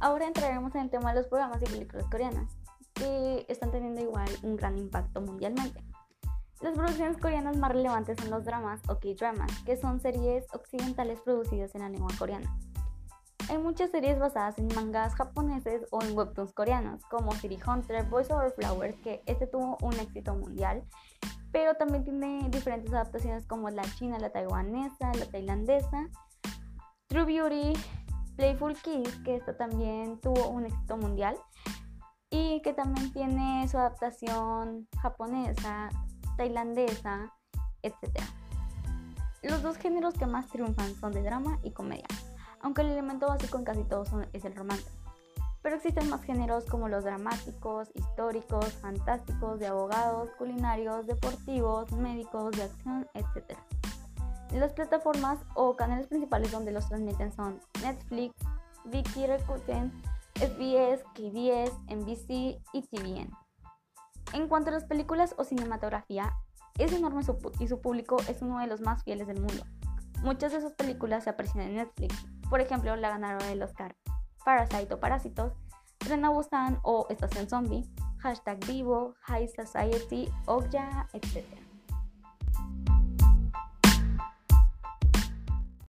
Ahora entraremos en el tema de los programas y películas coreanas, que están teniendo igual un gran impacto mundialmente. Las producciones coreanas más relevantes son los dramas o K-dramas, que son series occidentales producidas en la lengua coreana. Hay muchas series basadas en mangas japoneses o en webtoons coreanos, como City Hunter, Voice Over Flowers, que este tuvo un éxito mundial, pero también tiene diferentes adaptaciones como la china, la taiwanesa, la tailandesa, True Beauty, Playful Kiss, que esta también tuvo un éxito mundial y que también tiene su adaptación japonesa, tailandesa, etc. Los dos géneros que más triunfan son de drama y comedia, aunque el elemento básico en casi todos es el romance. Pero existen más géneros como los dramáticos, históricos, fantásticos, de abogados, culinarios, deportivos, médicos, de acción, etc. Las plataformas o canales principales donde los transmiten son Netflix, Viki Rakuten, SBS, KBS, NBC y TVN. En cuanto a las películas o cinematografía, es enorme y su público es uno de los más fieles del mundo. Muchas de sus películas se aprecian en Netflix, por ejemplo, la ganadora del Oscar, Parasite o Parásitos, Trena Busan o Estación Zombie, Hashtag Vivo, High Society, Okja, etc.